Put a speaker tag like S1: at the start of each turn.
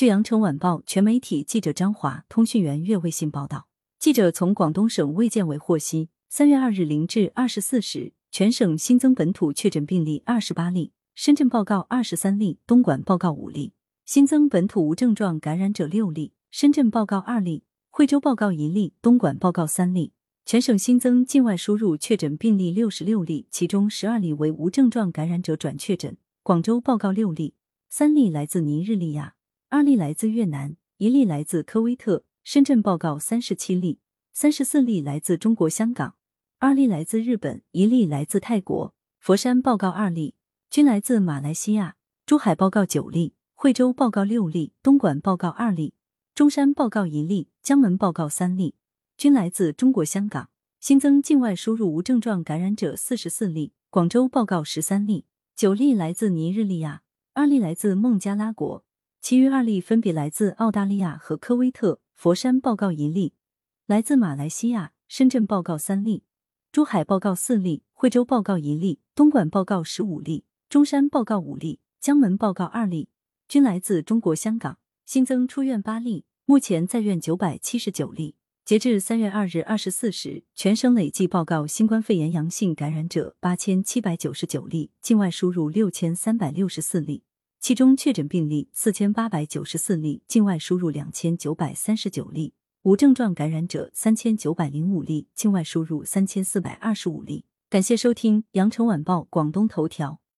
S1: 据羊城晚报全媒体记者张华、通讯员岳卫信报道，记者从广东省卫健委获悉，三月二日零至二十四时，全省新增本土确诊病例二十八例，深圳报告二十三例，东莞报告五例；新增本土无症状感染者六例，深圳报告二例，惠州报告一例，东莞报告三例。全省新增境外输入确诊病例六十六例，其中十二例为无症状感染者转确诊。广州报告六例，三例来自尼日利亚。二例来自越南，一例来自科威特。深圳报告三十七例，三十四例来自中国香港，二例来自日本，一例来自泰国。佛山报告二例，均来自马来西亚。珠海报告九例，惠州报告六例，东莞报告二例，中山报告一例，江门报告三例，均来自中国香港。新增境外输入无症状感染者四十四例，广州报告十三例，九例来自尼日利亚，二例来自孟加拉国。其余二例分别来自澳大利亚和科威特，佛山报告一例，来自马来西亚，深圳报告三例，珠海报告四例，惠州报告一例，东莞报告十五例，中山报告五例，江门报告二例，均来自中国香港。新增出院八例，目前在院九百七十九例。截至三月二日二十四时，全省累计报告新冠肺炎阳性感染者八千七百九十九例，境外输入六千三百六十四例。其中确诊病例四千八百九十四例，境外输入两千九百三十九例；无症状感染者三千九百零五例，境外输入三千四百二十五例。感谢收听羊城晚报广东头条。